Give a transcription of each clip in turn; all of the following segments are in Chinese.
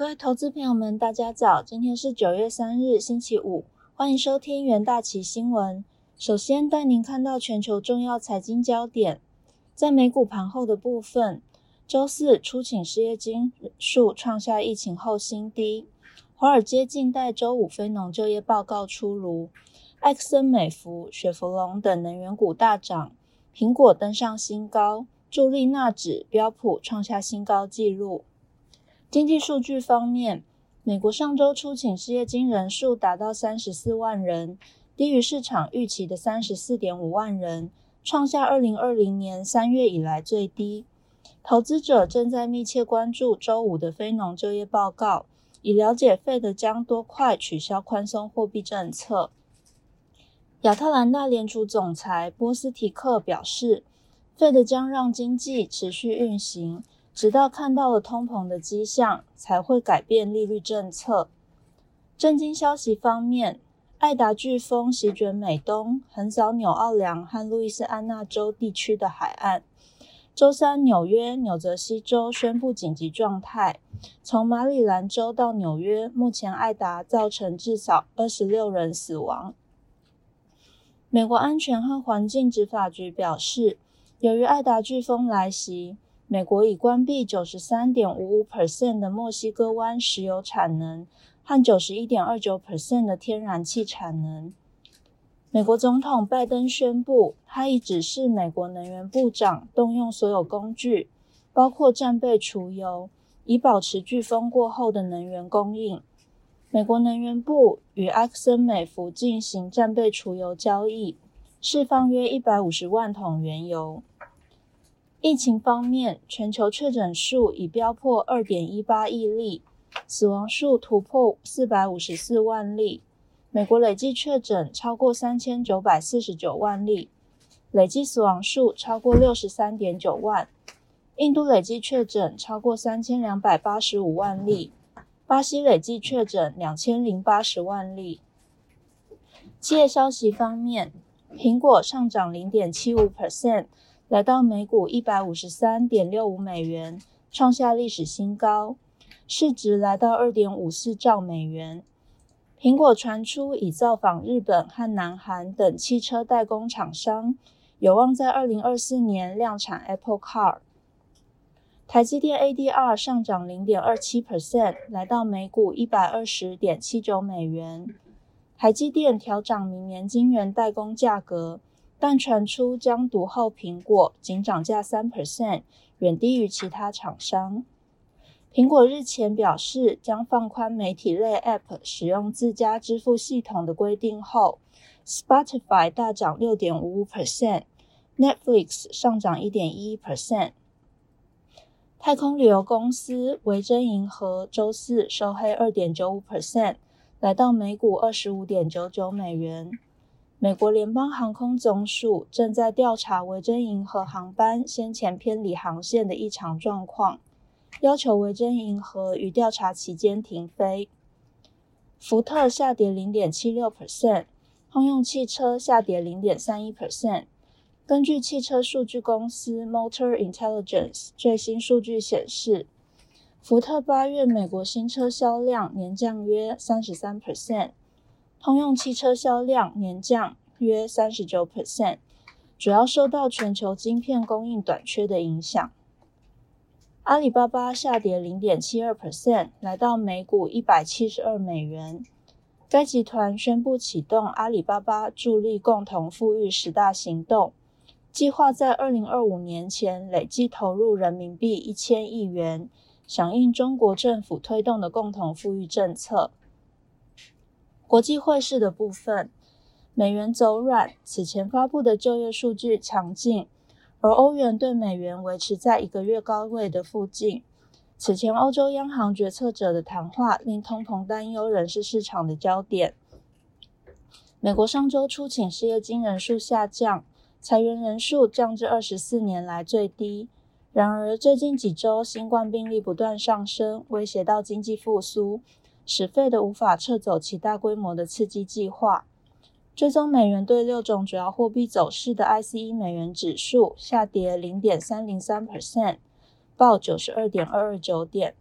各位投资朋友们，大家早！今天是九月三日，星期五，欢迎收听元大旗新闻。首先带您看到全球重要财经焦点。在美股盘后的部分，周四出请失业金数创下疫情后新低。华尔街近代周五非农就业报告出炉，埃克森美孚、雪佛龙等能源股大涨，苹果登上新高，助力纳指、标普创下新高纪录。经济数据方面，美国上周初请失业金人数达到三十四万人，低于市场预期的三十四点五万人，创下二零二零年三月以来最低。投资者正在密切关注周五的非农就业报告，以了解费德将多快取消宽松货币政策。亚特兰大联储总裁波斯提克表示，费德将让经济持续运行。直到看到了通膨的迹象，才会改变利率政策。震惊消息方面，艾达飓风席卷美东，横扫纽奥良和路易斯安那州地区的海岸。周三，纽约、纽泽西州宣布紧急状态。从马里兰州到纽约，目前艾达造成至少二十六人死亡。美国安全和环境执法局表示，由于艾达飓风来袭。美国已关闭九十三点五五 percent 的墨西哥湾石油产能和九十一点二九 percent 的天然气产能。美国总统拜登宣布，他已指示美国能源部长动用所有工具，包括战备储油，以保持飓风过后的能源供应。美国能源部与埃克森美孚进行战备储油交易，释放约一百五十万桶原油。疫情方面，全球确诊数已飙破二点一八亿例，死亡数突破四百五十四万例。美国累计确诊超过三千九百四十九万例，累计死亡数超过六十三点九万。印度累计确诊超过三千两百八十五万例，巴西累计确诊两千零八十万例。企业消息方面，苹果上涨零点七五 percent。来到每股一百五十三点六五美元，创下历史新高，市值来到二点五四兆美元。苹果传出已造访日本和南韩等汽车代工厂商，有望在二零二四年量产 Apple Car。台积电 ADR 上涨零点二七 percent，来到每股一百二十点七九美元。台积电调涨明年晶圆代工价格。但传出将独后苹果，仅涨价三 percent，远低于其他厂商。苹果日前表示，将放宽媒体类 App 使用自家支付系统的规定后，Spotify 大涨六点五五 percent，Netflix 上涨一点一 percent。太空旅游公司维珍银河周四收黑二点九五 percent，来到每股二十五点九九美元。美国联邦航空总署正在调查维珍银河航班先前偏离航线的异常状况，要求维珍银河于调查期间停飞。福特下跌零点七六 percent，通用汽车下跌零点三一 percent。根据汽车数据公司 Motor Intelligence 最新数据显示，福特八月美国新车销量年降约三十三 percent。通用汽车销量年降约三十九 percent，主要受到全球晶片供应短缺的影响。阿里巴巴下跌零点七二 percent，来到每股一百七十二美元。该集团宣布启动阿里巴巴助力共同富裕十大行动，计划在二零二五年前累计投入人民币一千亿元，响应中国政府推动的共同富裕政策。国际汇市的部分，美元走软。此前发布的就业数据强劲，而欧元对美元维持在一个月高位的附近。此前欧洲央行决策者的谈话令通膨担忧仍是市场的焦点。美国上周初请失业金人数下降，裁员人数降至二十四年来最低。然而，最近几周新冠病例不断上升，威胁到经济复苏。使费的无法撤走其大规模的刺激计划。追踪美元对六种主要货币走势的 ICE 美元指数下跌零点三零三 percent，报九十二点二二九点。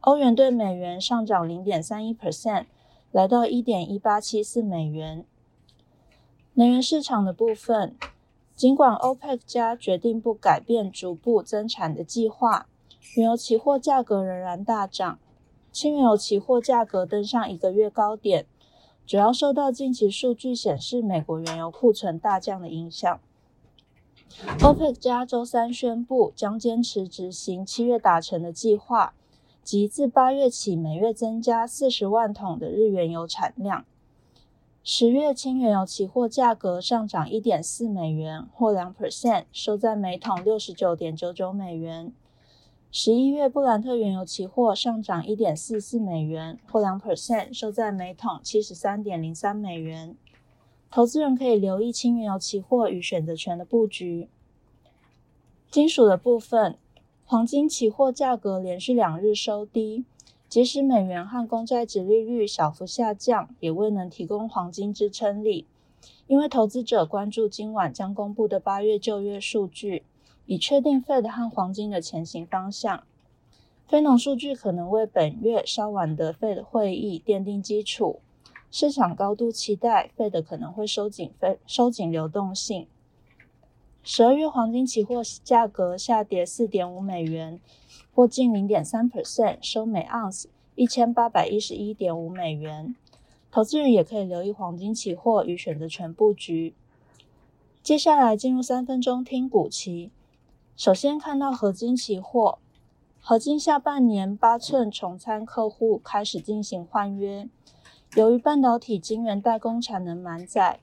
欧元对美元上涨零点三一 percent，来到一点一八七四美元。能源市场的部分，尽管 OPEC 加决定不改变逐步增产的计划，原油期货价格仍然大涨，轻原油期货价格登上一个月高点。主要受到近期数据显示美国原油库存大降的影响。OPEC 加周三宣布将坚持执行七月达成的计划，即自八月起每月增加四十万桶的日原油产量。十月轻原油期货价格上涨一点四美元，或两 percent，收在每桶六十九点九九美元。十一月布兰特原油期货上涨一点四四美元，或两 percent，收在每桶七十三点零三美元。投资人可以留意轻原油期货与选择权的布局。金属的部分，黄金期货价格连续两日收低，即使美元和公债值利率小幅下降，也未能提供黄金支撑力，因为投资者关注今晚将公布的八月就业数据。以确定 Fed 和黄金的前行方向。非农数据可能为本月稍晚的 Fed 会议奠定基础。市场高度期待 Fed 可能会收紧非收紧流动性。十二月黄金期货价格下跌四点五美元，或近零点三 percent，收每盎司一千八百一十一点五美元。投资人也可以留意黄金期货与选择权布局。接下来进入三分钟听股期。首先看到合金期货，合金下半年八寸重参客户开始进行换约，由于半导体晶圆代工产能满载，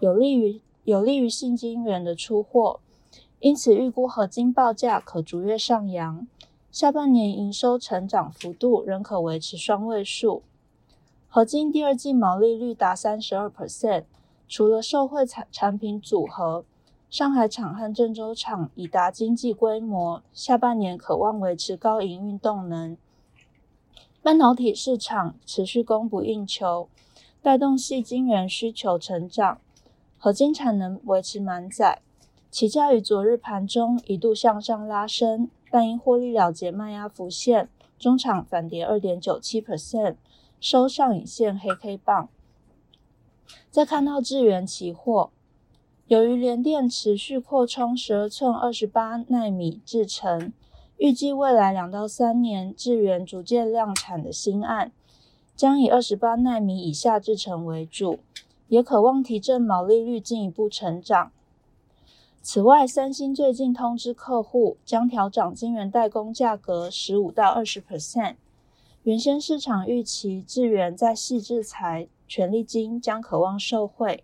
有利于有利于新晶圆的出货，因此预估合金报价可逐月上扬，下半年营收成长幅度仍可维持双位数。合金第二季毛利率达三十二 percent，除了受惠产产品组合。上海厂和郑州厂已达经济规模，下半年可望维持高营运动能。半导体市场持续供不应求，带动细晶圆需求成长，合金产能维持满载。起价于昨日盘中一度向上拉升，但因获利了结卖压浮现，中场反跌二点九七 percent，收上影线黑 K 棒。再看到智源期货。由于联电持续扩充十二寸二十八纳米制程，预计未来两到三年智源逐渐量产的新案，将以二十八纳米以下制程为主，也渴望提振毛利率进一步成长。此外，三星最近通知客户将调涨晶圆代工价格十五到二十 percent，原先市场预期智源在细制材、权利金将渴望受惠。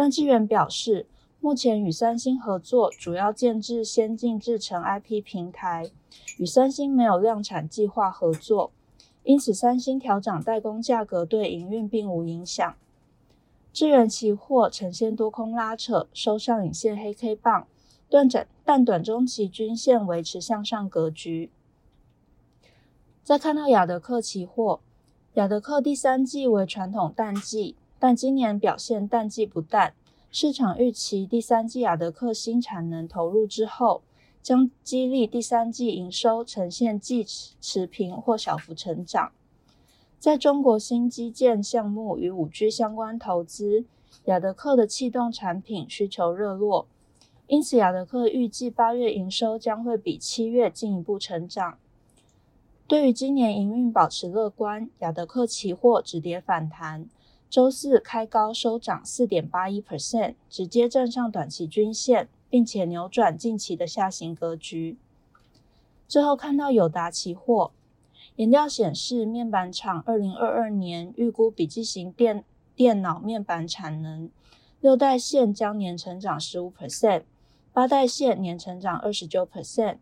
但智源表示，目前与三星合作主要建制先进制程 IP 平台，与三星没有量产计划合作，因此三星调涨代工价格对营运并无影响。智源期货呈现多空拉扯，收上影线黑 K 棒，断整但短中期均线维持向上格局。再看到亚德克期货，亚德克第三季为传统淡季。但今年表现淡季不淡，市场预期第三季亚德克新产能投入之后，将激励第三季营收呈现季持平或小幅成长。在中国新基建项目与五 G 相关投资，亚德克的气动产品需求热络，因此亚德克预计八月营收将会比七月进一步成长。对于今年营运保持乐观，亚德克期货止跌反弹。周四开高收涨四点八一 percent，直接站上短期均线，并且扭转近期的下行格局。最后看到友达期货，研调显示，面板厂二零二二年预估笔记型电电脑面板产能六代线将年成长十五 percent，八代线年成长二十九 percent。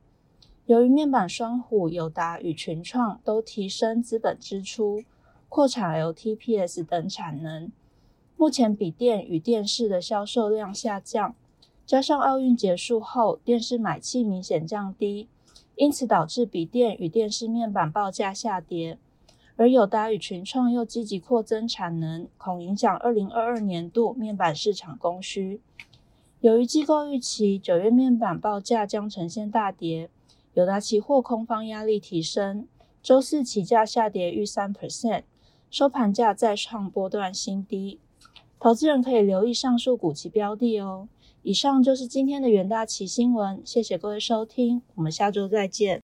由于面板双虎友达与群创都提升资本支出。扩产 LTPS 等产能，目前笔电与电视的销售量下降，加上奥运结束后电视买气明显降低，因此导致笔电与电视面板报价下跌。而友达与群创又积极扩增产能，恐影响二零二二年度面板市场供需。由于机构预期九月面板报价将呈现大跌，友达期货空方压力提升。周四起价下跌逾三 percent，收盘价再创波段新低。投资人可以留意上述股期标的哦。以上就是今天的元大旗新闻，谢谢各位收听，我们下周再见。